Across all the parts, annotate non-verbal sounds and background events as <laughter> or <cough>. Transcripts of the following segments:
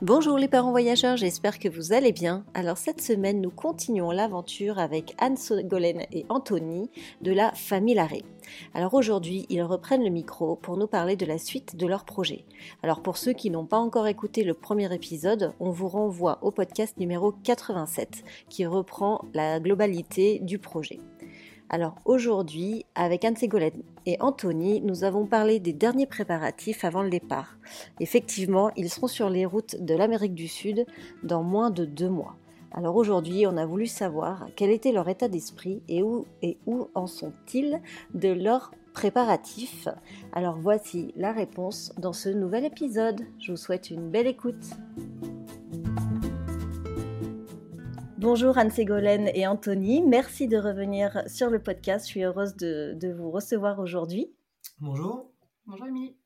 Bonjour les parents voyageurs, j'espère que vous allez bien. Alors cette semaine, nous continuons l'aventure avec Anne Sogolène et Anthony de la famille Larré. Alors aujourd'hui, ils reprennent le micro pour nous parler de la suite de leur projet. Alors pour ceux qui n'ont pas encore écouté le premier épisode, on vous renvoie au podcast numéro 87 qui reprend la globalité du projet. Alors aujourd'hui, avec Anne Ségolène et Anthony, nous avons parlé des derniers préparatifs avant le départ. Effectivement, ils seront sur les routes de l'Amérique du Sud dans moins de deux mois. Alors aujourd'hui, on a voulu savoir quel était leur état d'esprit et où en sont-ils de leurs préparatifs. Alors voici la réponse dans ce nouvel épisode. Je vous souhaite une belle écoute. Bonjour Anne Ségolène et Anthony, merci de revenir sur le podcast. Je suis heureuse de, vous recevoir aujourd'hui. Bonjour. Bonjour Émilie.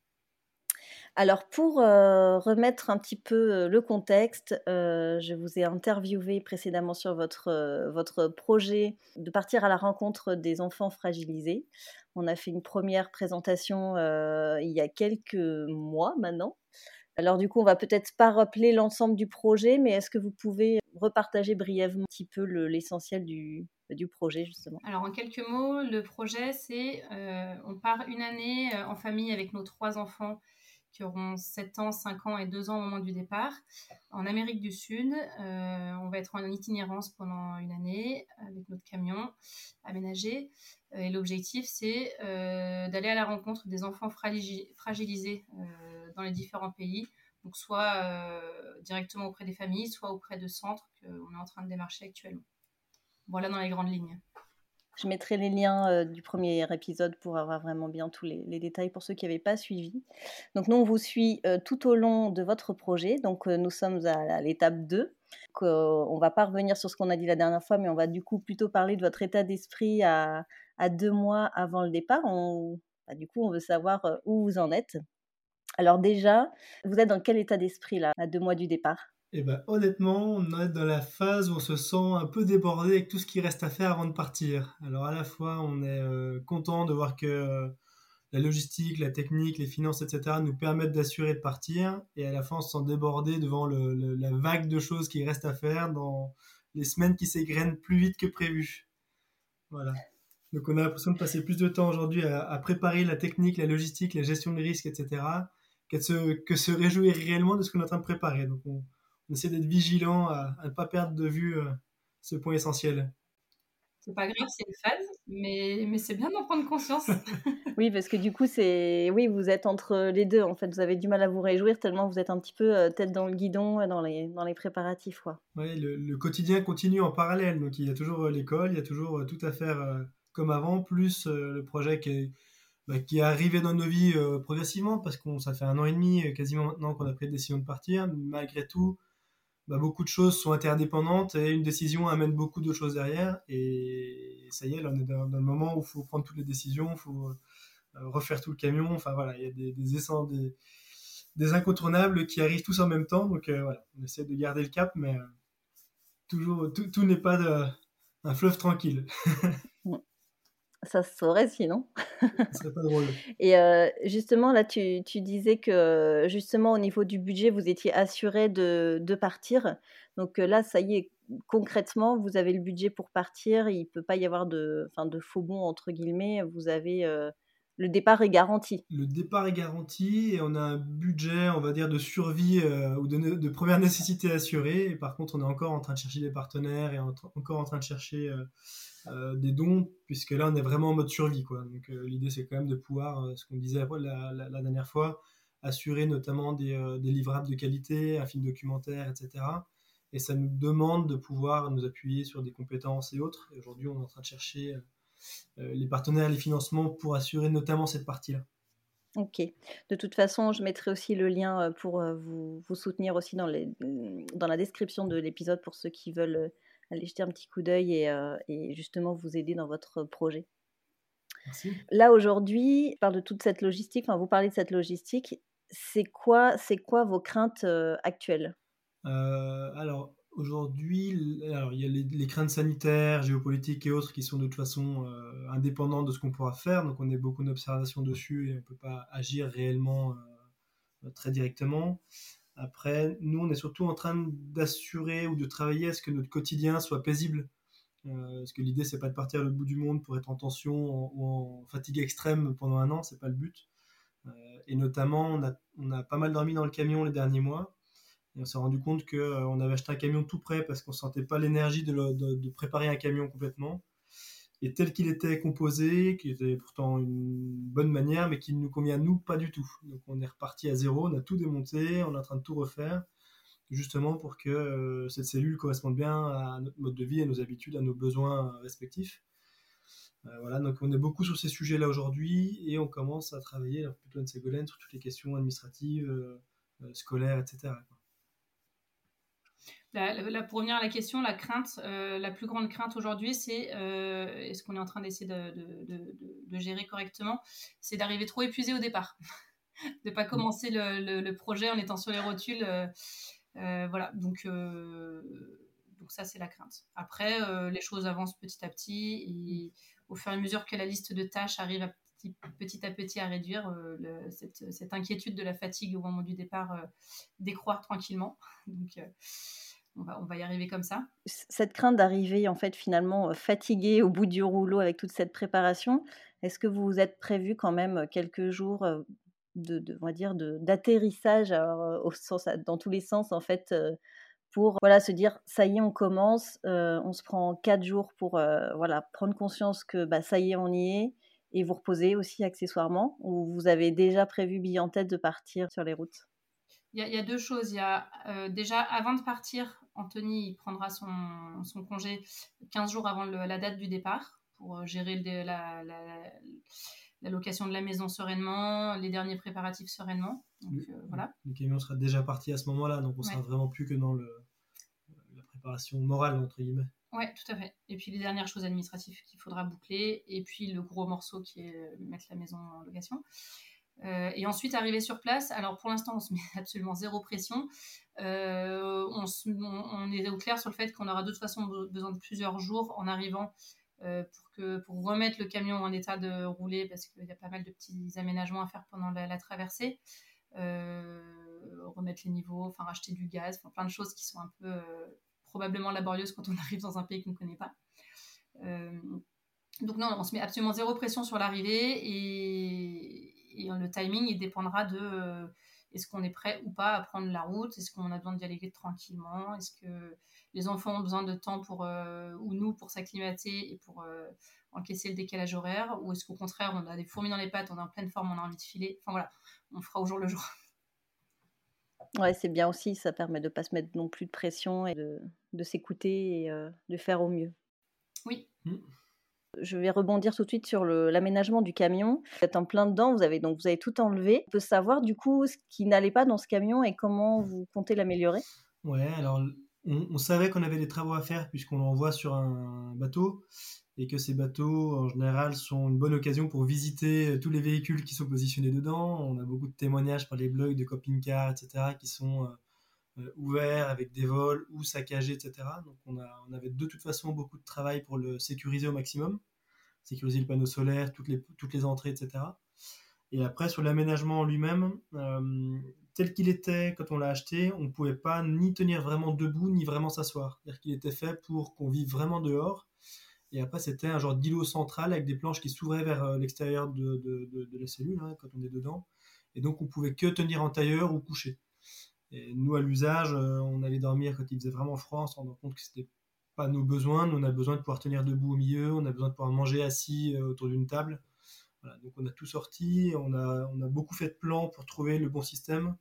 Alors pour euh, remettre un petit peu euh, le contexte, euh, je vous ai interviewé précédemment sur votre, votre projet de partir à la rencontre des enfants fragilisés. On a fait une première présentation il y a quelques mois maintenant. Alors du coup, on va peut-être pas rappeler l'ensemble du projet, mais est-ce que vous pouvez repartager brièvement un petit peu l'essentiel du, du projet justement Alors en quelques mots, le projet c'est euh, on part une année euh, en famille avec nos trois enfants qui auront 7 ans, 5 ans et 2 ans au moment du départ en Amérique du Sud. Euh, on va être en itinérance pendant une année avec notre camion aménagé. Et l'objectif c'est d'aller à la rencontre des enfants fragilisés dans les différents pays donc soit euh, directement auprès des familles, soit auprès de centres qu'on est en train de démarcher actuellement. Voilà dans les grandes lignes. Je mettrai les liens euh, du premier épisode pour avoir vraiment bien tous les, détails pour ceux qui n'avaient pas suivi. Donc nous, on vous suit euh, tout au long de votre projet. Donc nous sommes à, l'étape 2. on ne va pas revenir sur ce qu'on a dit la dernière fois, mais on va du coup plutôt parler de votre état d'esprit à, deux mois avant le départ. Bah, du coup, on veut savoir où vous en êtes. Alors déjà, vous êtes dans quel état d'esprit là, à deux mois du départ? Eh ben, honnêtement, on est dans la phase où on se sent un peu débordé avec tout ce qui reste à faire avant de partir. Alors à la fois, on est euh, content de voir que euh, la logistique, la technique, les finances, etc. nous permettent d'assurer de partir. Et à la fin, on se sent débordé devant la vague de choses qui restent à faire dans les semaines qui s'égrènent plus vite que prévu. Voilà. Donc on a l'impression de passer plus de temps aujourd'hui à, à, préparer la technique, la logistique, la gestion des risques, etc que se réjouir réellement de ce qu'on est en train de préparer. Donc on, essaie d'être vigilant à, ne pas perdre de vue euh, ce point essentiel. C'est pas grave, c'est une phase, mais, mais c'est bien d'en prendre conscience. <laughs> oui, parce que du coup, c'est oui, vous êtes entre les deux. En fait, vous avez du mal à vous réjouir tellement vous êtes un petit peu euh, tête dans le guidon, dans les, dans les préparatifs. Quoi. Oui, le, le, quotidien continue en parallèle. Donc, il y a toujours euh, l'école, il y a toujours tout à faire comme avant, plus le projet qui est qui est arrivé dans nos vies euh, progressivement, parce que ça fait un an et demi euh, quasiment maintenant qu'on a pris la décision de partir. Malgré tout, bah, beaucoup de choses sont interdépendantes et une décision amène beaucoup de choses derrière. Et ça y est, là, on est dans, le moment où il faut prendre toutes les décisions, il faut euh, refaire tout le camion. Enfin voilà, il y a des, des, des, incontournables qui arrivent tous en même temps. Donc voilà, on essaie de garder le cap, mais toujours, tout, n'est pas un fleuve tranquille. <laughs> Ça se saurait sinon. <laughs> Ce serait pas drôle. Et euh, justement, là, tu, tu, disais que justement, au niveau du budget, vous étiez assuré de, de partir. Donc euh, là, ça y est, concrètement, vous avez le budget pour partir. Il ne peut pas y avoir de, de faux bons, entre guillemets. Vous avez. Euh, le départ est garanti. Le départ est garanti et on a un budget, on va dire, de survie ou de, de, première nécessité assurée. Et par contre, on est encore en train de chercher des partenaires et encore en train de chercher euh, des dons, puisque là on est vraiment en mode survie. Quoi. Donc euh, l'idée c'est quand même de pouvoir, euh, ce qu'on disait la, dernière fois, assurer notamment des, des, livrables de qualité, un film documentaire, etc. Et ça nous demande de pouvoir nous appuyer sur des compétences et autres. Et aujourd'hui on est en train de chercher les partenaires, les financements pour assurer notamment cette partie-là. Ok. De toute façon, je mettrai aussi le lien pour vous, vous soutenir aussi dans, les, dans la description de l'épisode pour ceux qui veulent aller jeter un petit coup d'œil euh, et, justement vous aider dans votre projet. Merci. Là aujourd'hui, parle de toute cette logistique, enfin vous parlez de cette logistique. c'est quoi, c'est quoi vos craintes actuelles? Alors, Aujourd'hui, il y a les, craintes sanitaires, géopolitiques et autres qui sont de toute façon euh, indépendantes de ce qu'on pourra faire. Donc, on a beaucoup d'observations dessus et on ne peut pas agir réellement euh, très directement. Après, nous, on est surtout en train d'assurer ou de travailler à ce que notre quotidien soit paisible. Euh, parce que l'idée, c'est pas de partir à l'autre bout du monde pour être en tension ou en fatigue extrême pendant un an, c'est pas le but. et notamment, on a, on a pas mal dormi dans le camion les derniers mois. Et on s'est rendu compte qu'on euh, avait acheté un camion tout prêt parce qu'on sentait pas l'énergie de, préparer un camion complètement. Et tel qu'il était composé, qui était pourtant une bonne manière, mais qui ne nous convient nous pas du tout. Donc on est reparti à zéro, on a tout démonté, on est en train de tout refaire, justement pour que euh, cette cellule corresponde bien à notre mode de vie, à nos habitudes, à nos besoins respectifs. Euh, voilà, donc on est beaucoup sur ces sujets-là aujourd'hui et on commence à travailler, plutôt de Ségolène, sur toutes les questions administratives, scolaires, etc pour revenir à la question, la crainte, euh, la plus grande crainte aujourd'hui, c'est, euh, et ce qu'on est en train d'essayer de, gérer correctement, c'est d'arriver trop épuisé au départ, <laughs> de pas commencer le, projet en étant sur les rotules. Euh, voilà, donc, donc ça c'est la crainte. Après, les choses avancent petit à petit et au fur et à mesure que la liste de tâches arrive à petit, à petit à réduire, cette, cette, inquiétude de la fatigue au moment du départ décroît tranquillement. <laughs> Donc on va, y arriver comme ça. Cette crainte d'arriver en fait finalement euh, fatigué au bout du rouleau avec toute cette préparation, est-ce que vous vous êtes prévu quand même euh, quelques jours euh, de, on va dire d'atterrissage dans tous les sens en fait pour voilà se dire ça y est on commence, on se prend quatre jours pour voilà prendre conscience que bah, ça y est on y est et vous reposer aussi accessoirement ou vous avez déjà prévu bille en tête de partir sur les routes? Il y, a deux choses. Il y a déjà avant de partir, Anthony prendra son, congé 15 jours avant la date du départ pour euh, gérer la, location de la maison sereinement, les derniers préparatifs sereinement. Donc, le, euh, voilà. le camion sera déjà parti à ce moment-là, donc on sera vraiment plus que dans la préparation morale, entre guillemets. Oui, tout à fait. Et puis les dernières choses administratives qu'il faudra boucler, et puis le gros morceau qui est euh, mettre la maison en location. Euh, et ensuite, arriver sur place, alors pour l'instant, on se met <laughs> absolument zéro pression. Euh, on, est au clair sur le fait qu'on aura de toute façon besoin de plusieurs jours en arrivant euh, pour, remettre le camion en état de rouler, parce qu'il y a pas mal de petits aménagements à faire pendant la, traversée. remettre les niveaux, enfin racheter du gaz, plein de choses qui sont un peu probablement laborieuses quand on <laughs> arrive dans un pays qu'on ne connaît pas. donc non, on se met absolument zéro pression sur l'arrivée et, et le timing, il dépendra de euh, est-ce qu'on est prêt ou pas à prendre la route? Est-ce qu'on a besoin d'y aller tranquillement? Est-ce que les enfants ont besoin de temps pour, euh, ou nous pour s'acclimater et pour euh, encaisser le décalage horaire? Ou est-ce qu'au contraire, on a des fourmis dans les pattes, on est en pleine forme, on a envie de filer? Enfin voilà, on fera au jour le jour. Ouais, c'est bien aussi, ça permet de ne pas se mettre non plus de pression et de, de s'écouter et de faire au mieux. Oui. Mmh. Je vais rebondir tout de suite sur l'aménagement du camion. Vous êtes en plein dedans, vous avez donc vous avez tout enlevé. On peut savoir du coup ce qui n'allait pas dans ce camion et comment vous comptez l'améliorer? Ouais, alors on, savait qu'on avait des travaux à faire puisqu'on l'envoie sur un bateau et que ces bateaux en général sont une bonne occasion pour visiter tous les véhicules qui sont positionnés dedans. On a beaucoup de témoignages par les blogs de camping-car, etc., qui sont euh, euh, ouverts avec des vols ou saccagés, etc. Donc on avait de toute façon beaucoup de travail pour le sécuriser au maximum, sécuriser le panneau solaire, toutes les, toutes les entrées, etc. Et après, sur l'aménagement lui-même, euh, tel qu'il était quand on l'a acheté, on ne pouvait pas ni tenir vraiment debout, ni vraiment s'asseoir. C'est-à-dire qu'il était fait pour qu'on vive vraiment dehors. Et après, c'était un genre d'îlot central avec des planches qui s'ouvraient vers euh, l'extérieur de, de, la cellule hein, quand on est dedans. Et donc, on pouvait que tenir en tailleur ou coucher. Et nous, à l'usage, euh, on allait dormir quand il faisait vraiment froid, on se rendant compte que c'était pas nos besoins. Nous, on a besoin de pouvoir tenir debout au milieu, on a besoin de pouvoir manger assis euh, autour d'une table. donc on a tout sorti, on a, on a beaucoup fait de plans pour trouver le bon système,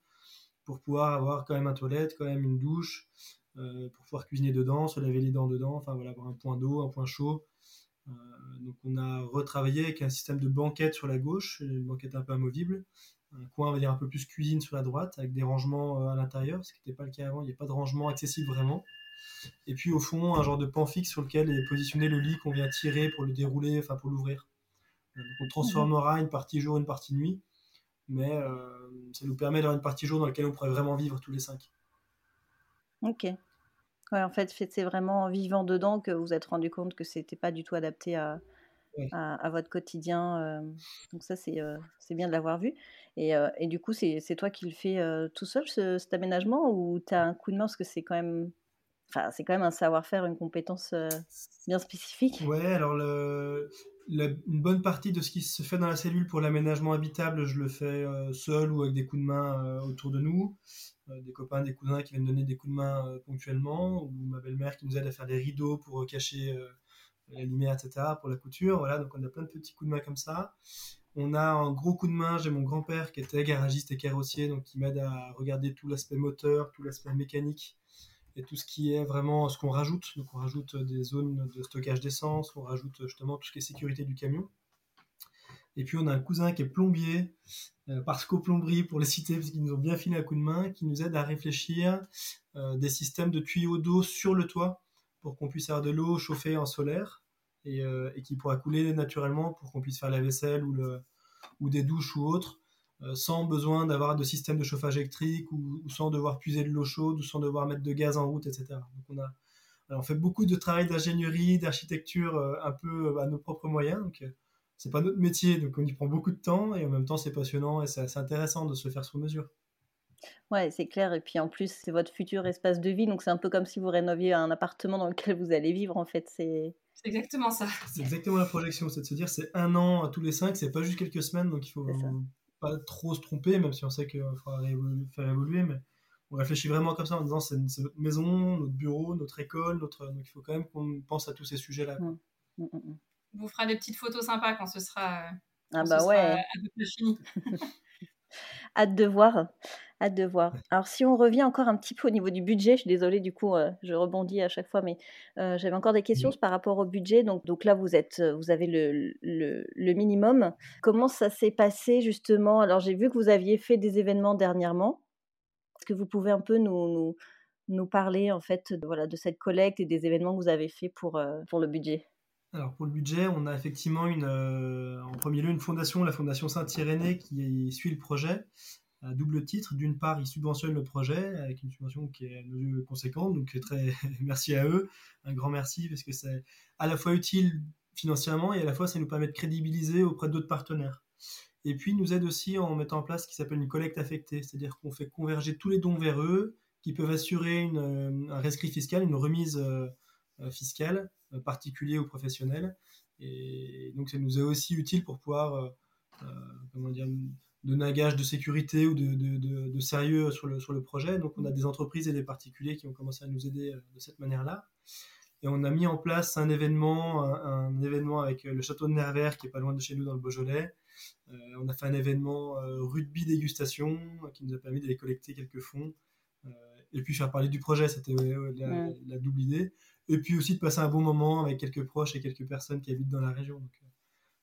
pour pouvoir avoir quand même un toilette, quand même une douche, euh, pour pouvoir cuisiner dedans, se laver les dents dedans, enfin voilà, avoir un point d'eau, un point chaud. donc on a retravaillé avec un système de banquette sur la gauche, une banquette un peu amovible, un coin, on va dire, un peu plus cuisine sur la droite, avec des rangements euh, à l'intérieur, ce qui n'était pas le cas avant, il n'y a pas de rangement accessible vraiment. Et puis au fond, un genre de pan fixe sur lequel est positionné le lit qu'on vient tirer pour le dérouler, enfin pour l'ouvrir. Euh, donc on transformera une partie jour, une partie nuit. mais ça nous permet d'avoir une partie jour dans laquelle on pourrait vraiment vivre tous les cinq. Ok. Ouais, en fait, c'est vraiment en vivant dedans que vous vous êtes rendu compte que c'était pas du tout adapté à, à, votre quotidien. donc ça, c'est bien de l'avoir vu. Et, et, du coup, c'est toi qui le fais tout seul, cet aménagement, ou tu as un coup de main? Parce que c'est quand même C'est quand même un savoir-faire, une compétence bien spécifique. Ouais, alors une bonne partie de ce qui se fait dans la cellule pour l'aménagement habitable, je le fais seul ou avec des coups de main autour de nous. des copains, des cousins qui viennent donner des coups de main ponctuellement, ou ma belle-mère qui nous aide à faire des rideaux pour cacher la lumière, etc., pour la couture. Voilà, donc on a plein de petits coups de main comme ça. On a un gros coup de main, j'ai mon grand-père qui était garagiste et carrossier, donc qui m'aide à regarder tout l'aspect moteur, tout l'aspect mécanique et tout ce qui est vraiment ce qu'on rajoute. Donc on rajoute des zones de stockage d'essence, on rajoute justement tout ce qui est sécurité du camion. Et puis on a un cousin qui est plombier, euh, parce qu'au plomberie pour les citer, parce qu'ils nous ont bien filé un coup de main, qui nous aide à réfléchir euh, des systèmes de tuyaux d'eau sur le toit pour qu'on puisse avoir de l'eau chauffée en solaire euh, et, qui pourra couler naturellement pour qu'on puisse faire la vaisselle ou, ou des douches ou autres euh, sans besoin d'avoir de système de chauffage électrique ou, sans devoir puiser de l'eau chaude ou sans devoir mettre de gaz en route, etc. Donc on, a, on fait beaucoup de travail d'ingénierie, d'architecture euh, un peu à nos propres moyens. Donc c'est pas notre métier, donc on y prend beaucoup de temps et en même temps c'est passionnant et c'est intéressant de se faire sur mesure. Ouais, c'est clair. Et puis en plus, c'est votre futur espace de vie. Donc c'est un peu comme si vous rénoviez un appartement dans lequel vous allez vivre. En fait, c'est. exactement ça. C'est exactement la projection. C'est de se dire c'est un an à tous les cinq, c'est pas juste quelques semaines. Donc il faut pas trop se tromper, même si on sait qu'il faudra faire évoluer. Mais on réfléchit vraiment comme ça en disant c'est notre maison, notre bureau, notre école. Notre... Donc il faut quand même qu'on pense à tous ces sujets-là. Mmh. Mmh, mmh, vous fera des petites photos sympas quand ce sera. ah bah ouais. fini. <laughs> Hâte de voir. Hâte de voir. Alors, si on revient encore un petit peu au niveau du budget, je suis désolée, du coup, euh, je rebondis à chaque fois, mais euh, j'avais encore des questions par rapport au budget. Donc, donc là, vous, êtes, euh, vous avez le, le, minimum. Comment ça s'est passé, justement? Alors, j'ai vu que vous aviez fait des événements dernièrement. Est-ce que vous pouvez un peu nous, nous, nous parler, en fait, de, voilà, de cette collecte et des événements que vous avez fait pour, pour le budget? Alors pour le budget, on a effectivement une, euh, en premier lieu une fondation, la Fondation Saint-Irénée, qui suit le projet à double titre. D'une part, ils subventionnent le projet avec une subvention qui est à nos yeux conséquente, donc très <laughs> merci à eux, un grand merci parce que c'est à la fois utile financièrement et à la fois ça nous permet de crédibiliser auprès d'autres partenaires. Et puis, ils nous aide aussi en mettant en place ce qui s'appelle une collecte affectée, c'est-à-dire qu'on fait converger tous les dons vers eux, qui peuvent assurer une, euh, un rescrit fiscal, une remise euh, fiscale euh, particulier ou professionnel. Et donc ça nous est aussi utile pour pouvoir, euh, comment dire, donner un gage de sécurité ou de, de, de, sérieux sur le, sur le projet. Donc on a des entreprises et des particuliers qui ont commencé à nous aider de cette manière-là. Et on a mis en place un événement, un, événement avec le château de Nervers qui est pas loin de chez nous dans le Beaujolais. on a fait un événement rugby dégustation qui nous a permis d'aller collecter quelques fonds et puis faire parler du projet. C'était la, la, double idée et puis aussi de passer un bon moment avec quelques proches et quelques personnes qui habitent dans la région.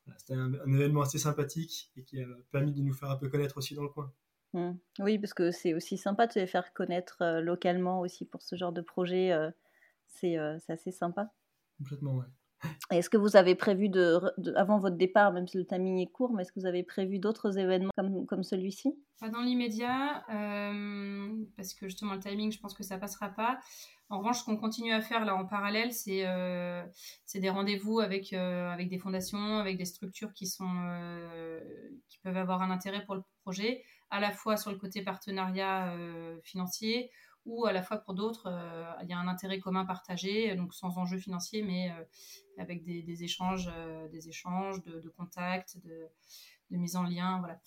Euh, c'était un, événement assez sympathique et qui a permis de nous faire un peu connaître aussi dans le coin. Mmh. Oui, parce que c'est aussi sympa de se faire connaître euh, localement aussi pour ce genre de projet. Euh, c'est assez sympa. Complètement, ouais. Est-ce que vous avez prévu, de, avant votre départ, même si le timing est court, mais est-ce que vous avez prévu d'autres événements comme, comme celui-ci? Pas dans l'immédiat, parce que justement le timing, je pense que ça passera pas. En revanche, ce qu'on continue à faire là en parallèle, c'est euh, des rendez-vous avec, euh, avec des fondations, avec des structures euh, qui peuvent avoir un intérêt pour le projet, à la fois sur le côté partenariat financier ou à la fois pour d'autres, il y a un intérêt commun partagé, donc sans enjeu financier, mais avec des, échanges, des échanges de, de contacts, de, de, mise en lien. Voilà.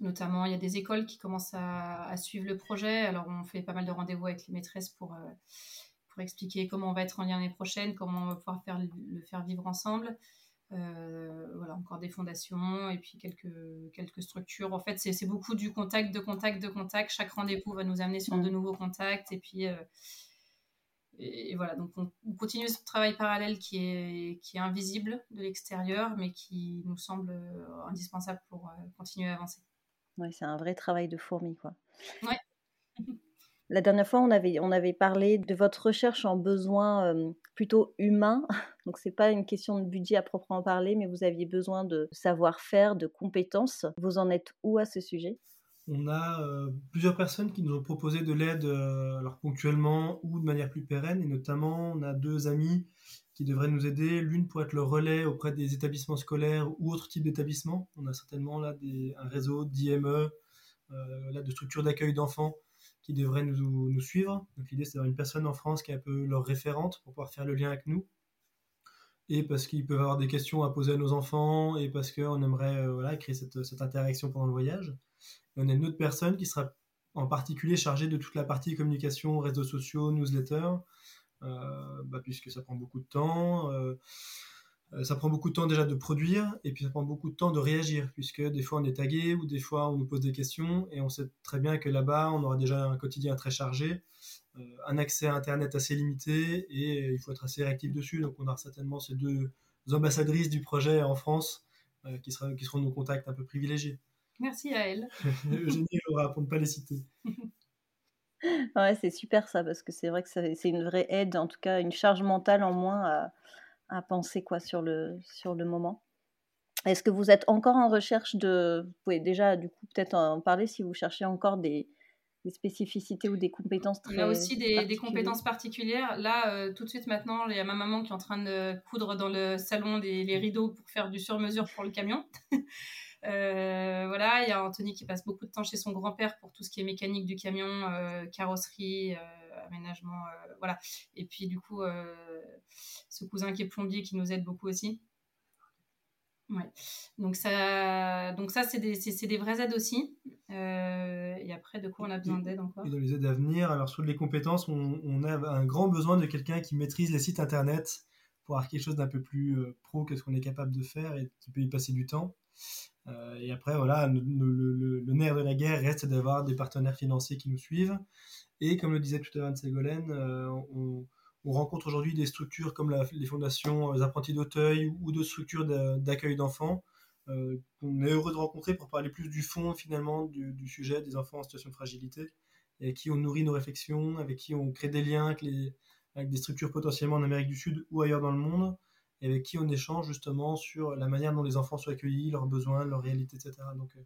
Notamment, il y a des écoles qui commencent à, suivre le projet. Alors, on fait pas mal de rendez-vous avec les maîtresses pour, euh, pour expliquer comment on va être en lien l'année prochaine, comment on va pouvoir faire, le faire vivre ensemble. Euh, voilà, encore des fondations et puis quelques, quelques structures. En fait, c'est beaucoup du contact, de contact, de contact. Chaque rendez-vous va nous amener sur de nouveaux contacts. Et puis, euh, et, voilà, donc on, on, continue ce travail parallèle qui est, qui est invisible de l'extérieur, mais qui nous semble indispensable pour continuer à avancer. Oui, c'est un vrai travail de fourmi, quoi. Ouais. <laughs> La dernière fois, on avait, on avait parlé de votre recherche en besoin plutôt humain. <laughs> Donc, ce n'est pas une question de budget à proprement parler, mais vous aviez besoin de savoir-faire, de compétences. Vous en êtes où à ce sujet? On a plusieurs personnes qui nous ont proposé de l'aide, alors ponctuellement ou de manière plus pérenne. Et notamment, on a deux amis qui devraient nous aider. L'une pour être le relais auprès des établissements scolaires ou autres types d'établissements. On a certainement là des, un réseau d'IME, là, de structures d'accueil d'enfants qui devraient nous, suivre. Donc l'idée, c'est d'avoir une personne en France qui est un peu leur référente pour pouvoir faire le lien avec nous. Et parce qu'ils peuvent avoir des questions à poser à nos enfants et parce qu'on aimerait euh, créer cette, interaction pendant le voyage. Et on a une autre personne qui sera en particulier chargée de toute la partie communication, réseaux sociaux, newsletter, euh, bah, puisque ça prend beaucoup de temps. Euh, euh, ça prend beaucoup de temps déjà de produire et puis ça prend beaucoup de temps de réagir puisque des fois on est tagué ou des fois on nous pose des questions et on sait très bien que là-bas on aura déjà un quotidien très chargé, euh, un accès à Internet assez limité et il faut être assez réactif dessus. Donc on aura certainement ces deux ambassadrices du projet en France euh, qui, sera, qui seront nos contacts un peu privilégiés. Merci à elle. <laughs> Eugénie et Laura pour ne pas les citer. <laughs> ouais, c'est super ça parce que c'est vrai que c'est une vraie aide, en tout cas une charge mentale en moins à à penser quoi sur le, sur le moment. Est-ce que vous êtes encore en recherche de... Vous pouvez déjà du coup peut-être en parler si vous cherchez encore des, des spécificités ou des compétences très Il y a aussi des, des compétences particulières. Là, euh, tout de suite maintenant, il y a ma maman qui est en train de coudre dans le salon des, les rideaux pour faire du sur-mesure pour le camion. <laughs> Euh, voilà, il y a Anthony qui passe beaucoup de temps chez son grand-père pour tout ce qui est mécanique du camion, euh, carrosserie, aménagement, voilà. Et puis du coup, ce cousin qui est plombier qui nous aide beaucoup aussi. Ouais. Donc ça, donc ça c'est des, des, vraies aides aussi. Euh, et après, de quoi on a besoin d'aide encore? Et dans les aides à venir, alors sur les compétences, on, on a un grand besoin de quelqu'un qui maîtrise les sites internet pour avoir quelque chose d'un peu plus euh, pro que ce qu'on est capable de faire et qui peut y passer du temps. Euh, et après, voilà, le, nerf de la guerre reste d'avoir des partenaires financiers qui nous suivent. Et comme le disait tout à l'heure Ségolène, on, on rencontre aujourd'hui des structures comme les fondations les apprentis d'Auteuil ou d'autres structures d'accueil d'enfants euh, qu'on est heureux de rencontrer pour parler plus du fond finalement du, sujet des enfants en situation de fragilité et avec qui on nourrit nos réflexions, avec qui on crée des liens avec des structures potentiellement en Amérique du Sud ou ailleurs dans le monde et avec qui on échange justement sur la manière dont les enfants sont accueillis, leurs besoins, leurs réalités, etc. Donc euh,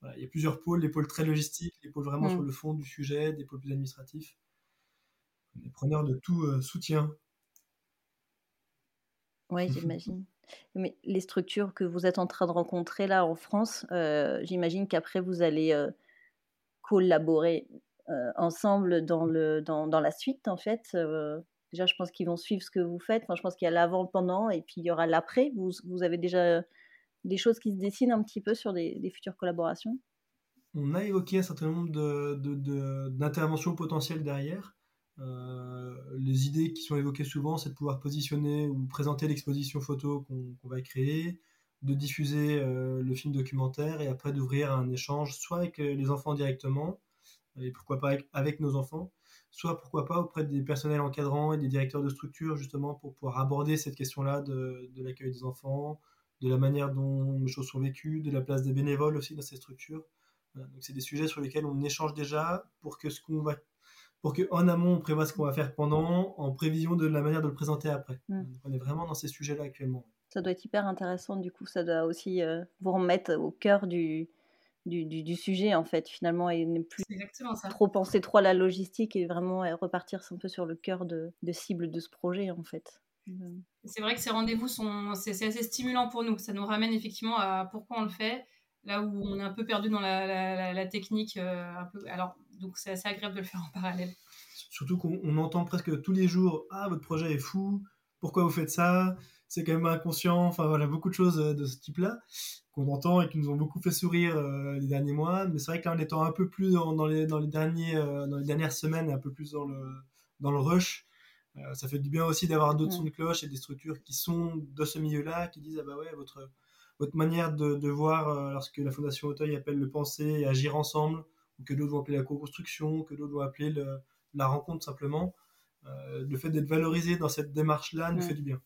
voilà, il y a plusieurs pôles, des pôles très logistiques, des pôles vraiment mm. sur le fond du sujet, des pôles plus administratifs les preneurs de tout euh, soutien. Oui, <laughs> j'imagine. Mais les structures que vous êtes en train de rencontrer là en France, euh, j'imagine qu'après vous allez euh, collaborer ensemble dans, le, dans, dans, la suite en fait. Déjà, je pense qu'ils vont suivre ce que vous faites. Enfin, je pense qu'il y a l'avant, le pendant et puis il y aura l'après. Vous, vous, avez déjà des choses qui se dessinent un petit peu sur des, futures collaborations? On a évoqué un certain nombre d'interventions potentielles derrière. Euh, les idées qui sont évoquées souvent, c'est de pouvoir positionner ou présenter l'exposition photo qu'on va créer, de diffuser euh, le film documentaire et après d'ouvrir un échange soit avec euh, les enfants directement, et pourquoi pas avec, nos enfants, soit pourquoi pas auprès des personnels encadrants et des directeurs de structure justement pour pouvoir aborder cette question-là de, l'accueil des enfants, de la manière dont les choses sont vécues, de la place des bénévoles aussi dans ces structures. donc c'est des sujets sur lesquels on échange déjà pour que ce qu'on va pour qu'en amont, on prévoit ce qu'on va faire pendant, en prévision de la manière de le présenter après. Mm. on est vraiment dans ces sujets-là actuellement. Ça doit être hyper intéressant, du coup, ça doit aussi euh, vous remettre au cœur du, du, du, sujet, en fait, finalement, et ne plus trop penser trop à la logistique et vraiment repartir un peu sur le cœur de, de cible de ce projet, en fait. C'est vrai que ces rendez-vous sont c'est assez stimulant pour nous. Ça nous ramène effectivement à pourquoi on le fait, là où on est un peu perdu dans la, la, technique. Euh, un peu... Alors, donc c'est assez agréable de le faire en parallèle. Surtout qu'on entend presque tous les jours Ah, votre projet est fou, pourquoi vous faites ça? C'est quand même inconscient. Enfin voilà, beaucoup de choses euh, de ce type-là qu'on entend et qui nous ont beaucoup fait sourire euh, les derniers mois. Mais c'est vrai qu'en étant un peu plus dans, les, dans, les, derniers, euh, dans les dernières semaines, un peu plus dans le, dans le rush, ça fait du bien aussi d'avoir d'autres sons de cloche et des structures qui sont de ce milieu-là, qui disent Ah bah ouais, votre, votre manière de, de voir lorsque la Fondation Auteuil appelle le penser et agir ensemble que d'autres vont appeler la co-construction, que d'autres vont appeler la rencontre simplement. Le fait d'être valorisé dans cette démarche-là nous fait du bien.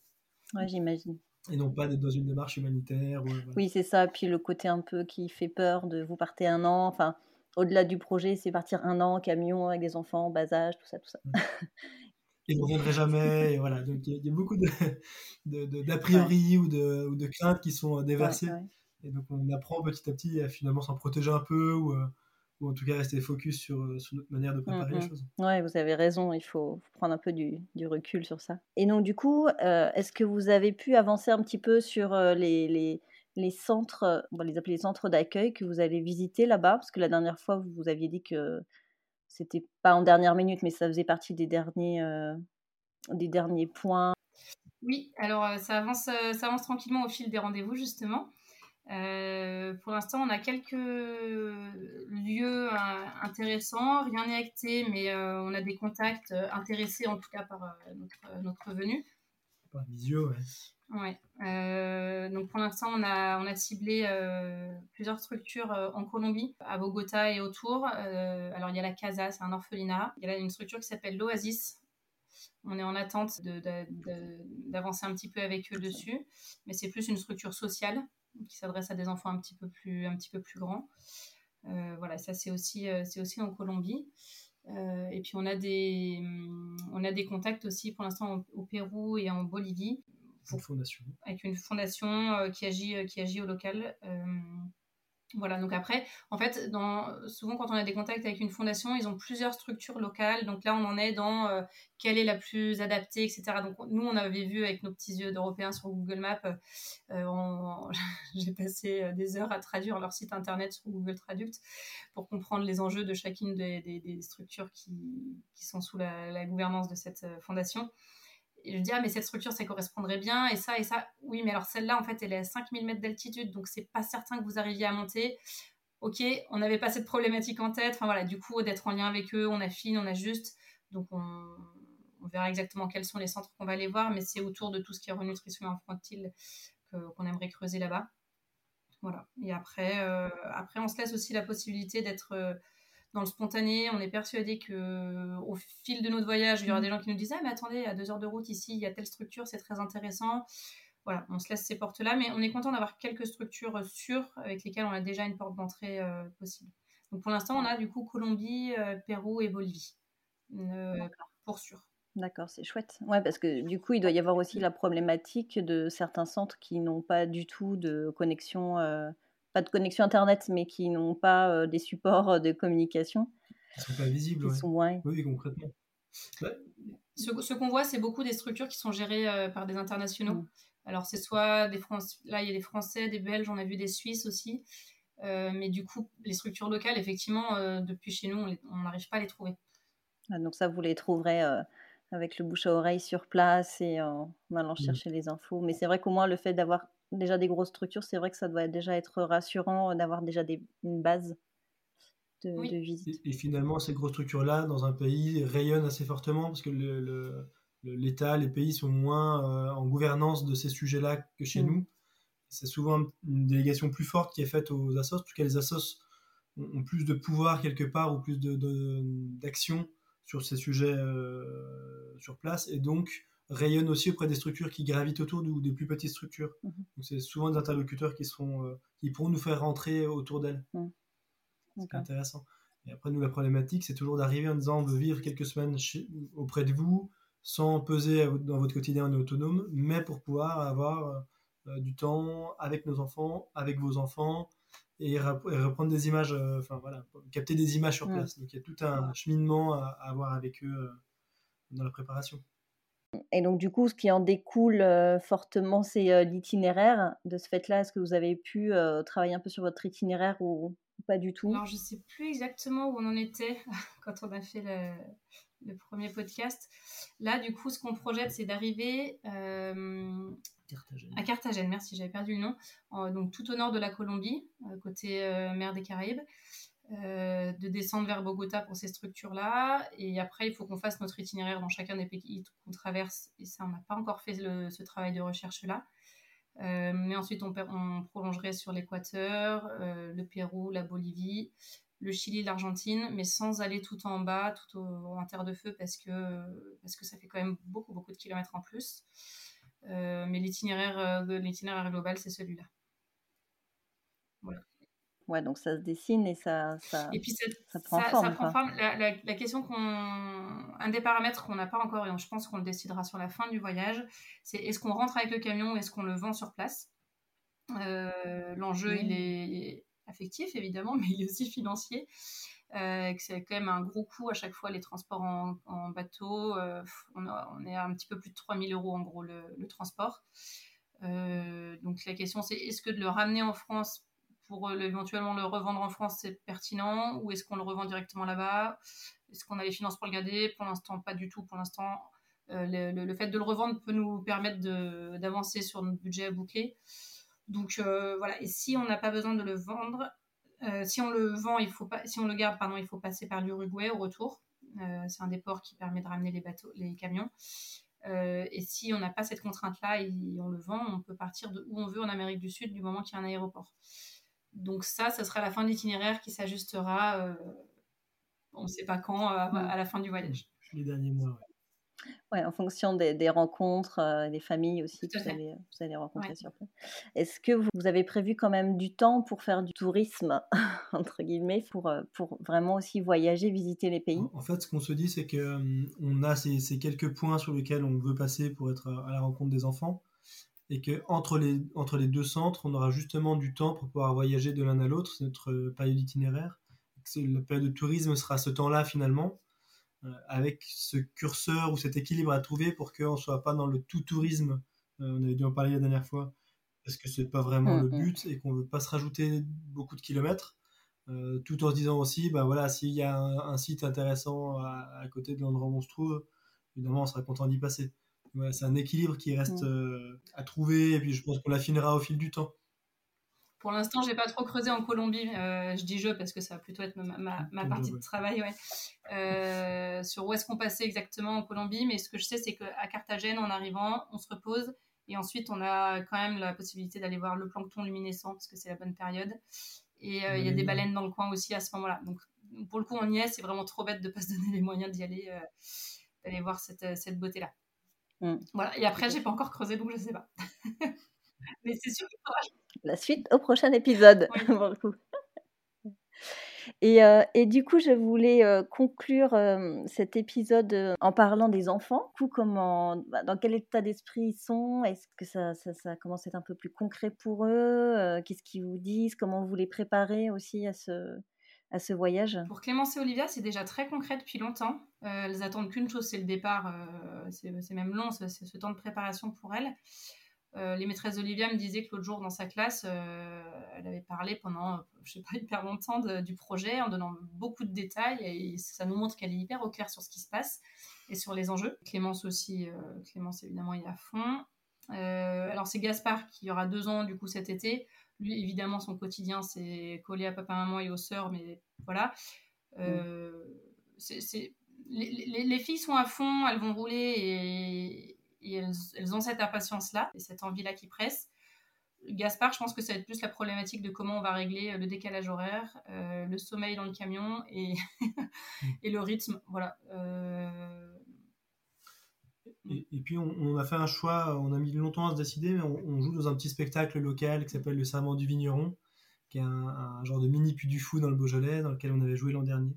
Oui, j'imagine. Et non pas d'être dans une démarche humanitaire. Oui, c'est ça. Puis le côté un peu qui fait peur de vous partez un an. Enfin, au-delà du projet, c'est partir un an, camion avec des enfants, bas âge, tout ça, tout ça. Et ne reviendrait jamais. Et voilà, donc il y, a beaucoup d'a de, de, priori ou, de, ou de craintes qui sont déversées. Et donc on apprend petit à petit à finalement s'en protéger un peu ou, ou, en tout cas rester focus sur, sur notre manière de préparer les choses. Oui, vous avez raison, il faut, prendre un peu du, du, recul sur ça. Et donc du coup, est-ce que vous avez pu avancer un petit peu sur les, les les centres, on va les appeler les centres d'accueil que vous allez visiter là-bas? Parce que la dernière fois, vous, vous aviez dit que c'était pas en dernière minute, mais ça faisait partie des derniers, euh, des derniers points. Oui, alors euh, ça avance, euh, ça avance tranquillement au fil des rendez-vous, justement. Pour l'instant, on a quelques lieux intéressants. Rien n'est acté, mais on a des contacts intéressés, en tout cas, par notre, notre venue. Par visio, ouais. Ouais. Euh, donc pour l'instant, on a, on a ciblé euh, plusieurs structures euh, en Colombie, à Bogota et autour. alors il y a la Casa, c'est un orphelinat. Il y a une structure qui s'appelle l'Oasis. On est en attente d'avancer un petit peu avec eux dessus, mais c'est plus une structure sociale qui s'adresse à des enfants un petit peu plus, un petit peu plus grands. voilà, ça c'est aussi, c'est aussi en Colombie. et puis on a des, on a des contacts aussi pour l'instant au Pérou et en Bolivie fondation. Avec une fondation euh, qui, agit, euh, qui agit au local. Euh, voilà, donc après, en fait, souvent quand on a des contacts avec une fondation, ils ont plusieurs structures locales. Donc là, on en est dans quelle est la plus adaptée, etc. Donc nous, on avait vu avec nos petits yeux d'Européens sur Google Maps, <laughs> j'ai passé des heures à traduire leur site internet sur Google Traduct pour comprendre les enjeux de chacune des, structures qui, sont sous la gouvernance de cette fondation. Je dis, ah, mais cette structure, ça correspondrait bien, et ça, et ça. Oui, mais alors celle-là, en fait, elle est à 5000 mètres d'altitude, donc c'est pas certain que vous arriviez à monter. Ok, on n'avait pas cette problématique en tête. Enfin voilà, du coup, d'être en lien avec eux, on affine, on ajuste. Donc on, verra exactement quels sont les centres qu'on va aller voir, mais c'est autour de tout ce qui est renutrition infantile qu'on aimerait creuser là-bas. Voilà. Et après, euh, après, on se laisse aussi la possibilité d'être. Euh, dans le spontané, on est persuadé que au fil de notre voyage, il y aura mm. des gens qui nous disent ah mais attendez, à deux heures de route ici, il y a telle structure, c'est très intéressant. Voilà, on se laisse ces portes-là, mais on est content d'avoir quelques structures sûres avec lesquelles on a déjà une porte d'entrée euh, possible. Donc pour l'instant, on a du coup Colombie, euh, Pérou et Bolivie euh, pour sûr. D'accord, c'est chouette. Ouais, parce que du coup, il doit y avoir aussi la problématique de certains centres qui n'ont pas du tout de connexion pas de connexion Internet, mais qui n'ont pas euh, des supports euh, de communication. Ils sont pas visibles. Ils sont, Oui, concrètement. Ce, qu'on voit, c'est beaucoup des structures qui sont gérées euh, par des internationaux. Mm. Alors, c'est soit des Français, là, il y a des Français, des Belges, on a vu des Suisses aussi. mais du coup, les structures locales, effectivement, depuis chez nous, on n'arrive pas à les trouver. Ah, donc ça, vous les trouverez avec le bouche à oreille sur place et en allant mm. chercher les infos. Mais c'est vrai qu'au moins, le fait d'avoir déjà des grosses structures, c'est vrai que ça doit déjà être rassurant d'avoir déjà des, une base de, visite. Et, finalement, ces grosses structures-là, dans un pays, rayonnent assez fortement parce que l'État, les pays sont moins euh, en gouvernance de ces sujets-là que chez mmh. nous. C'est souvent une délégation plus forte qui est faite aux assos, en tout cas les assos ont, plus de pouvoir quelque part ou plus d'action de, sur ces sujets euh, sur place. Et donc, rayonne aussi auprès des structures qui gravitent autour ou des plus petites structures. Mhm. Donc c'est souvent des interlocuteurs qui seront, euh, qui pourront nous faire rentrer autour d'elles. Mhm. C'est intéressant. Et après nous la problématique c'est toujours d'arriver en disant on veut vivre quelques semaines auprès de vous sans peser dans votre quotidien autonome, mais pour pouvoir avoir euh, du temps avec nos enfants, avec vos enfants et, reprendre des images, euh, enfin voilà, capter des images sur place. Donc il y a tout un cheminement à, à avoir avec eux dans la préparation. Et donc, du coup, ce qui en découle euh, fortement, c'est euh, l'itinéraire. De ce fait-là, est-ce que vous avez pu euh, travailler un peu sur votre itinéraire ou, pas du tout? Alors, je ne sais plus exactement où on en était <laughs> quand on a fait le, premier podcast. Là, du coup, ce qu'on projette, c'est d'arriver à Carthagène. Merci, j'avais perdu le nom. donc, tout au nord de la Colombie, côté mer des Caraïbes. Euh, de descendre vers Bogota pour ces structures-là. Et après, il faut qu'on fasse notre itinéraire dans chacun des pays qu'on traverse. Et ça, on n'a pas encore fait ce travail de recherche-là. Euh, mais ensuite, on, on, prolongerait sur l'Équateur, euh, le Pérou, la Bolivie, le Chili, l'Argentine, mais sans aller tout en bas, tout en terre de feu, parce que, parce que ça fait quand même beaucoup, beaucoup de kilomètres en plus. mais l'itinéraire global, c'est celui-là. Ouais, donc ça se dessine et ça, ça, et puis ça, prend forme. Ça prend forme. La, la, question qu'on. Un des paramètres qu'on n'a pas encore, et je pense qu'on le décidera sur la fin du voyage, c'est est-ce qu'on rentre avec le camion ou est-ce qu'on le vend sur place? Euh, L'enjeu, il est affectif, évidemment, <laughs> mais il est aussi financier. Euh, c'est quand même un gros coût à chaque fois les transports en, bateau. Euh, on, on, est à un petit peu plus de 3000 euros en gros le, le transport. donc la question c'est est-ce que de le ramener en France pour euh, éventuellement le revendre en France, c'est pertinent Ou est-ce qu'on le revend directement là-bas? Est-ce qu'on a les finances pour le garder? Pour l'instant, pas du tout. Pour l'instant, euh, le, fait de le revendre peut nous permettre d'avancer sur notre budget à boucler. Donc euh, voilà. Et si on n'a pas besoin de le vendre, si on le vend, il faut pas, si on le garde, pardon, il faut passer par l'Uruguay au retour. c'est un des ports qui permet de ramener les bateaux, les camions. et si on n'a pas cette contrainte-là et on le vend, on peut partir de où on veut en Amérique du Sud du moment qu'il y a un aéroport. Donc ça, ce sera la fin de l'itinéraire qui s'ajustera, euh, on ne sait pas quand, euh, à, la fin du voyage. Les derniers mois, ouais. en fonction des, rencontres, euh, des familles aussi que vous allez, vous allez, rencontrer sur place. Est-ce que vous, avez prévu quand même du temps pour faire du tourisme, <laughs> entre guillemets, pour, pour vraiment aussi voyager, visiter les pays? En, fait, ce qu'on se dit, c'est qu'on a ces, ces, quelques points sur lesquels on veut passer pour être à la rencontre des enfants et que entre les, entre les deux centres, on aura justement du temps pour pouvoir voyager de l'un à l'autre. C'est notre euh, période itinéraire. La période de tourisme sera ce temps-là finalement, euh, avec ce curseur ou cet équilibre à trouver pour qu'on ne soit pas dans le tout tourisme. Euh, on avait dû en parler la dernière fois, parce que ce n'est pas vraiment le but et qu'on ne veut pas se rajouter beaucoup de kilomètres. tout en se disant aussi, ben voilà, s'il y a un, site intéressant à, à, côté de l'endroit où on se trouve, évidemment, on sera content d'y passer c'est un équilibre qui reste mm. euh, à trouver et puis je pense qu'on l'affinera au fil du temps. Pour l'instant, j'ai pas trop creusé en Colombie. Euh, je dis je parce que ça va plutôt être ma, ma, partie de travail, ouais. Euh, sur où est-ce qu'on passait exactement en Colombie. Mais ce que je sais, c'est qu'à Carthagène, en arrivant, on se repose et ensuite on a quand même la possibilité d'aller voir le plancton luminescent parce que c'est la bonne période. Et il y a des baleines dans le coin aussi à ce moment-là. Donc pour le coup, on y est. C'est vraiment trop bête de pas se <laughs> donner les moyens d'y aller, d'aller voir cette, cette beauté-là. Mm. Voilà. Et après, j'ai pas encore creusé, donc je sais pas. <laughs> Mais c'est sûr qu'il faudra. La suite au prochain épisode. <laughs> Et, euh, et, du coup, je voulais euh, conclure euh, cet épisode en parlant des enfants. Du coup, comment, bah, dans quel état d'esprit ils sont? Est-ce que ça, ça, ça, commence à être un peu plus concret pour eux? Qu'est-ce qu'ils vous disent? Comment vous les préparez aussi à ce, à ce voyage Pour Clémence et Olivia, c'est déjà très concret depuis longtemps. Euh, elles attendent qu'une chose, c'est le départ. Euh, c'est même long, c'est ce temps de préparation pour elles. Euh, les maîtresses d'Olivia me disaient que l'autre jour dans sa classe, elle avait parlé pendant, je sais pas, hyper longtemps du projet en donnant beaucoup de détails et ça nous montre qu'elle est hyper au clair sur ce qui se passe et sur les enjeux. Clémence aussi, Clémence évidemment est à fond. alors c'est Gaspard qui aura deux ans du coup cet été. Lui, évidemment, son quotidien, c'est coller à papa, maman et aux sœurs, mais voilà. Euh, c'est, les, filles sont à fond, elles vont rouler et, elles, ont cette impatience-là et cette envie-là qui presse. Gaspard, je pense que ça va être plus la problématique de comment on va régler le décalage horaire, euh, le sommeil dans le camion et, <laughs> et le rythme. Voilà. Euh, et, puis on, a fait un choix, on a mis longtemps à se décider, mais on, joue dans un petit spectacle local qui s'appelle le Serment du Vigneron, qui est un, genre de mini Puy du Fou dans le Beaujolais, dans lequel on avait joué l'an dernier.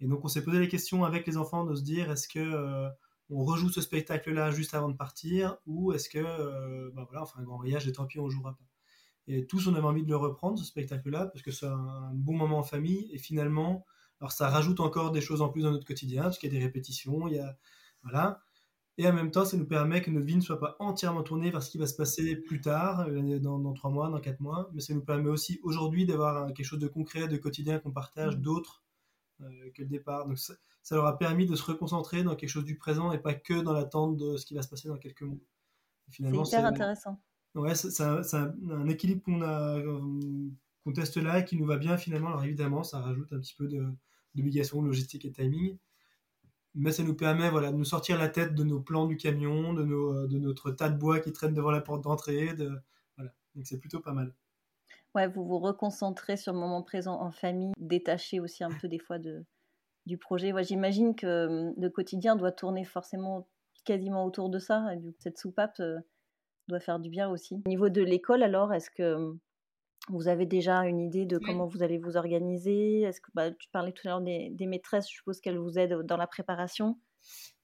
Et donc on s'est posé la question avec les enfants de se dire est-ce que euh, on rejoue ce spectacle-là juste avant de partir, ou est-ce que bah voilà, enfin un grand voyage et tant pis on jouera pas. Et tous on avait envie de le reprendre ce spectacle-là parce que c'est un, bon moment en famille et finalement, alors ça rajoute encore des choses en plus dans notre quotidien parce qu'il y a des répétitions, il y a voilà. Et en même temps, ça nous permet que notre vie ne soit pas entièrement tournée vers ce qui va se passer plus tard, euh, dans, trois mois, dans quatre mois. Mais ça nous permet aussi aujourd'hui d'avoir quelque chose de concret, de quotidien qu'on partage, mmh. d'autres euh, que le départ. Donc ça, leur a permis de se reconcentrer dans quelque chose du présent et pas que dans l'attente de ce qui va se passer dans quelques mois. C'est hyper intéressant. Ouais, c'est un, équilibre qu'on a, qu'on teste là et qui nous va bien finalement. Alors évidemment, ça rajoute un petit peu d'obligation logistique et timing mais ça nous permet voilà, de nous sortir la tête de nos plans du camion, de, nos, euh, de notre tas de bois qui traîne devant la porte d'entrée. De... Voilà. Donc c'est plutôt pas mal. Ouais, vous vous reconcentrez sur le moment présent en famille, détaché aussi un peu des fois de, du projet. Ouais, J'imagine que hum, le quotidien doit tourner forcément quasiment autour de ça. Et cette soupape euh, doit faire du bien aussi. Au niveau de l'école, alors, est-ce que hum, Vous avez déjà une idée de comment vous allez vous organiser? Est-ce que bah, tu parlais tout à l'heure des, des, maîtresses, je suppose qu'elles vous aident dans la préparation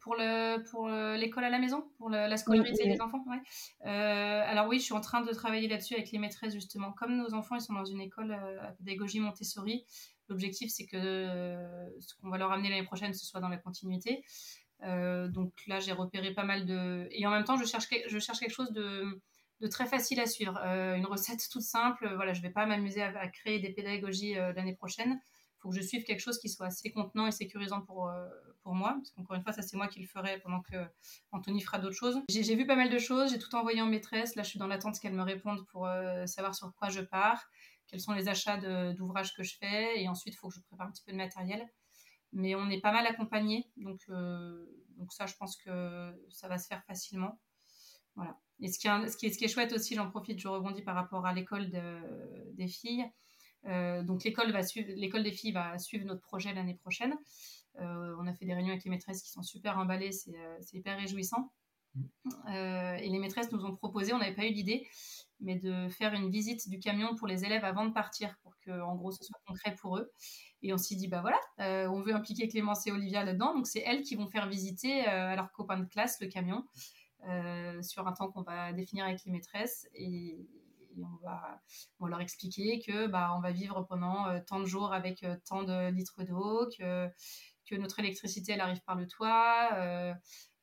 pour le pour l'école à la maison, pour la scolarité des enfants? Ouais. Euh, alors oui, je suis en train de travailler là-dessus avec les maîtresses justement. Comme nos enfants, ils sont dans une école euh, à pédagogie Montessori. L'objectif, c'est que euh, ce qu'on va leur amener l'année prochaine, ce soit dans la continuité. donc là, j'ai repéré pas mal de. Et en même temps, je cherche je cherche quelque chose de de très facile à suivre, une recette toute simple. Voilà, je vais pas m'amuser à, créer des pédagogies l'année prochaine faut que je suive quelque chose qui soit assez contenant et sécurisant pour, euh, pour moi. Parce qu'encore une fois, ça, c'est moi qui le ferai pendant que Anthony fera d'autres choses. J'ai vu pas mal de choses, j'ai tout envoyé en maîtresse. Là, je suis dans l'attente qu'elle me réponde pour euh, savoir sur quoi je pars, quels sont les achats d'ouvrages que je fais. Et ensuite, il faut que je prépare un petit peu de matériel. Mais on est pas mal accompagné. Donc, euh, donc ça, je pense que ça va se faire facilement. Voilà. Et ce qui, est, ce, qui est, ce qui est chouette aussi, j'en profite, je rebondis par rapport à l'école de, des filles euh, donc l'école va suivre, l'école des filles va suivre notre projet l'année prochaine. Euh, on a fait des réunions avec les maîtresses qui sont super emballées, c'est, euh, hyper réjouissant. et les maîtresses nous ont proposé, on n'avait pas eu l'idée, mais de faire une visite du camion pour les élèves avant de partir, pour que en gros ce soit concret pour eux. Et on s'est dit, bah voilà, on veut impliquer Clémence et Olivia là-dedans, donc c'est elles qui vont faire visiter à leurs copains de classe le camion sur un temps qu'on va définir avec les maîtresses. Et, on va, leur expliquer que bah, on va vivre pendant euh, tant de jours avec euh, tant de litres d'eau, que, que notre électricité elle arrive par le toit, euh,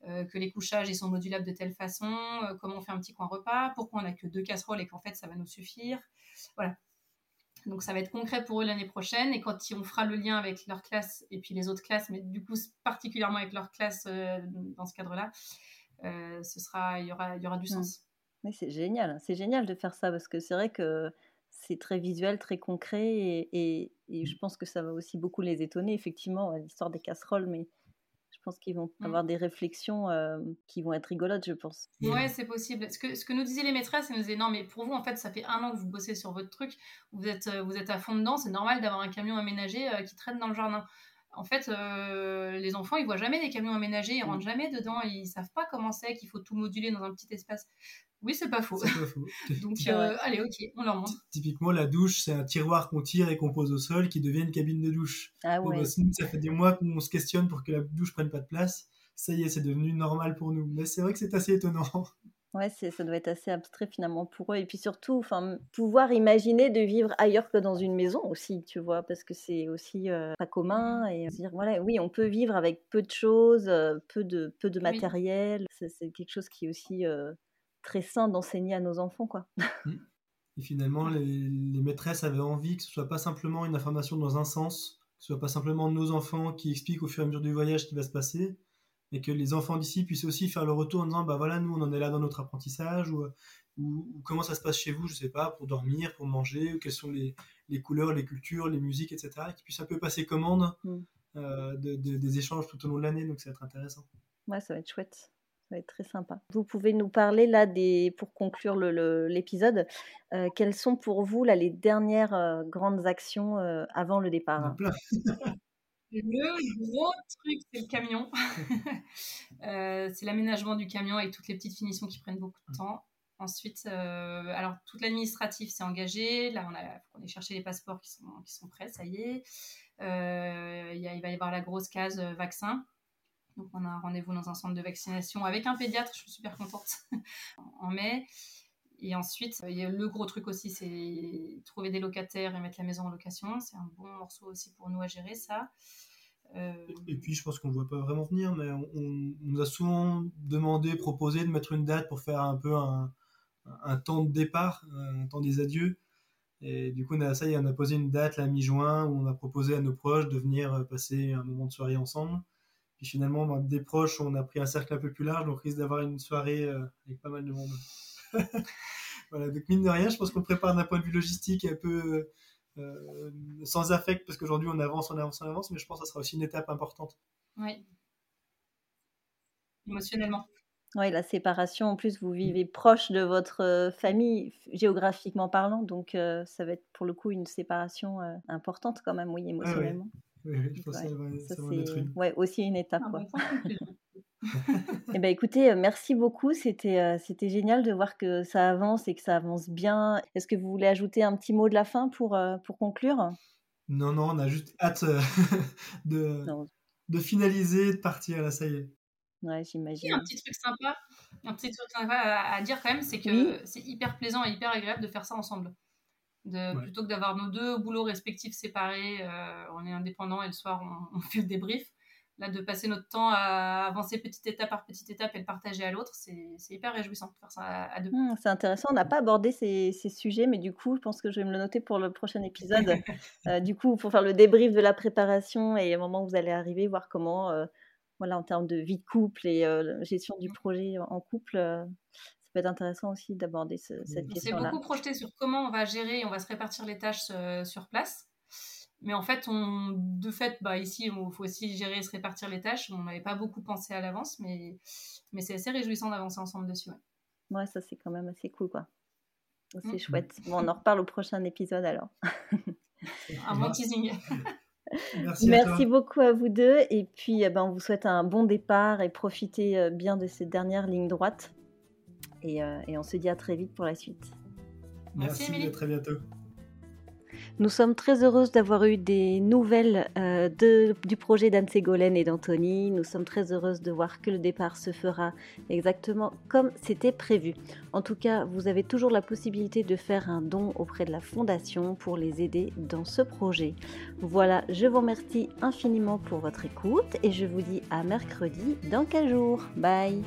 que les couchages ils sont modulables de telle façon, comment on fait un petit coin repas, pourquoi on n'a que deux casseroles et qu'en fait ça va nous suffire. Voilà. Donc ça va être concret pour eux l'année prochaine et quand on fera le lien avec leur classe et puis les autres classes, mais du coup particulièrement avec leur classe dans ce cadre-là, ce sera, il y aura, il y aura du mmh. sens c'est génial, c'est génial de faire ça parce que c'est vrai que c'est très visuel, très concret et, et, je pense que ça va aussi beaucoup les étonner, effectivement, l'histoire des casseroles, mais je pense qu'ils vont mmh. avoir des réflexions qui vont être rigolotes, je pense. Ouais, c'est possible. Ce que, ce que nous disaient les maîtresses, elles nous disaient non, mais pour vous, en fait, ça fait un an que vous bossez sur votre truc, vous êtes, vous êtes à fond dedans, c'est normal d'avoir un camion aménagé qui traîne dans le jardin en fait, les enfants, ils voient jamais des camions aménagés, ils mmh. rentrent jamais dedans, ils savent pas comment c'est qu'il faut tout moduler dans un petit espace. Oui, c'est pas faux. Pas faux. <laughs> Donc, euh, allez, ok, on leur montre. Typiquement, la douche, c'est un tiroir qu'on tire et qu'on pose au sol qui devient une cabine de douche. Ah ouais. Bah, ça fait des mois qu'on se questionne pour que la douche prenne pas de place. Ça y est, c'est devenu normal pour nous. Mais c'est vrai que c'est assez étonnant. <laughs> Ouais, ça doit être assez abstrait finalement pour eux. Et puis surtout, enfin, pouvoir imaginer de vivre ailleurs que dans une maison aussi, tu vois, parce que c'est aussi euh, pas commun. Et dire, voilà, oui, on peut vivre avec peu de choses, euh, peu de, peu de matériel. C'est quelque chose qui est aussi très sain d'enseigner à nos enfants, quoi. Mmh. <laughs> Et finalement, les, maîtresses avaient envie que ce soit pas simplement une information dans un sens, que ce soit pas simplement nos enfants qui expliquent au fur et à mesure du voyage ce qui va se passer, mais que les enfants d'ici puissent aussi faire le retour en disant, bah voilà, nous on en est là dans notre apprentissage, ou, ou, comment ça se passe chez vous, je sais pas, pour dormir, pour manger, ou quelles sont les, les couleurs, les cultures, les musiques, etc., qui puissent un peu passer commande mmh. euh, de, des échanges tout au long de l'année, donc ça va être intéressant. Ouais, ça va être chouette. Ça va être très sympa. Vous pouvez nous parler là des, pour conclure l'épisode, euh, quelles sont pour vous là les dernières euh, grandes actions euh, avant le départ? <laughs> Le gros truc, c'est le camion. <laughs> c'est l'aménagement du camion et toutes les petites finitions qui prennent beaucoup de mmh. temps. Ensuite, alors toute l'administratif s'est engagé. Là, on a, chercher les passeports qui sont, qui sont prêts, ça y est. y a, il va y avoir la grosse case vaccin. Donc on a un rendez-vous dans un centre de vaccination avec un pédiatre, je suis super contente, <laughs> en mai. Et ensuite, le gros truc aussi, c'est trouver des locataires et mettre la maison en location. C'est un bon morceau aussi pour nous à gérer ça. Euh, et puis, je pense qu'on ne voit pas vraiment venir, mais on, nous a souvent demandé, proposé de mettre une date pour faire un peu un, temps de départ, un temps des adieux. Et du coup, on a, ça y on a posé une date la mi-juin où on a proposé à nos proches de venir passer un moment de soirée ensemble. Puis finalement, ben, des proches, on a pris un cercle un peu plus large, donc on risque d'avoir une soirée euh, avec pas mal de monde. <laughs> voilà, donc mine de rien, je pense qu'on prépare d'un point de vue logistique un peu euh, sans affect, parce qu'aujourd'hui on avance, on avance, on avance, mais je pense que ça sera aussi une étape importante. Oui. Émotionnellement. Oui, la séparation, en plus, vous vivez proche de votre euh, famille, géographiquement parlant, donc ça va être pour le coup une séparation importante quand même, oui, émotionnellement. Oui, je pense que ça va, être une. Ouais, aussi une étape. quoi. <laughs> eh ben, écoutez, merci beaucoup. C'était c'était génial de voir que ça avance et que ça avance bien. Est-ce que vous voulez ajouter un petit mot de la fin pour, pour conclure? Non, non, on a juste hâte <laughs> de, de finaliser, de partir. Là, ça y est. Ouais, j'imagine. Un petit truc sympa, un petit truc sympa à, dire quand même, c'est que c'est hyper plaisant et hyper agréable de faire ça ensemble. De, Plutôt que d'avoir nos deux boulots respectifs séparés, on est indépendants et le soir on, <laughs> on fait le débrief là, de passer notre temps à avancer petite étape par petite étape et le partager à l'autre, c'est hyper réjouissant de faire ça à, deux. Mmh, c'est intéressant, on n'a pas abordé ces, ces, sujets, mais du coup, je pense que je vais me le noter pour le prochain épisode. <laughs> euh, du coup, pour faire le débrief de la préparation et au moment où vous allez arriver, voir comment, euh, voilà, en termes de vie de couple et euh, gestion du mmh. projet en couple, ça peut être intéressant aussi d'aborder ce, cette question-là. On s'est beaucoup projeté sur comment on va gérer, on va se répartir les tâches sur place. Mais en fait, on, de fait, bah, ici, il faut aussi gérer et se répartir les tâches. On n'avait pas beaucoup pensé à l'avance, mais, mais c'est assez réjouissant d'avancer ensemble dessus. Ouais, ça c'est quand même assez cool, quoi. C'est mm. chouette. Bon, on en reparle au prochain épisode alors. <laughs> un bon teasing. Merci, Merci beaucoup à vous deux. Et puis, eh ben, on vous souhaite un bon départ et profitez euh, bien de cette dernière ligne droite. Et, euh, et on se dit à très vite pour la suite. Merci, Merci à très bientôt. Nous sommes très heureuses d'avoir eu des nouvelles euh, du projet d'Anne Ségolène et d'Anthony. Nous sommes très heureuses de voir que le départ se fera exactement comme c'était prévu. En tout cas, vous avez toujours la possibilité de faire un don auprès de la Fondation pour les aider dans ce projet. Voilà, je vous remercie infiniment pour votre écoute et je vous dis à mercredi dans 15 jours. Bye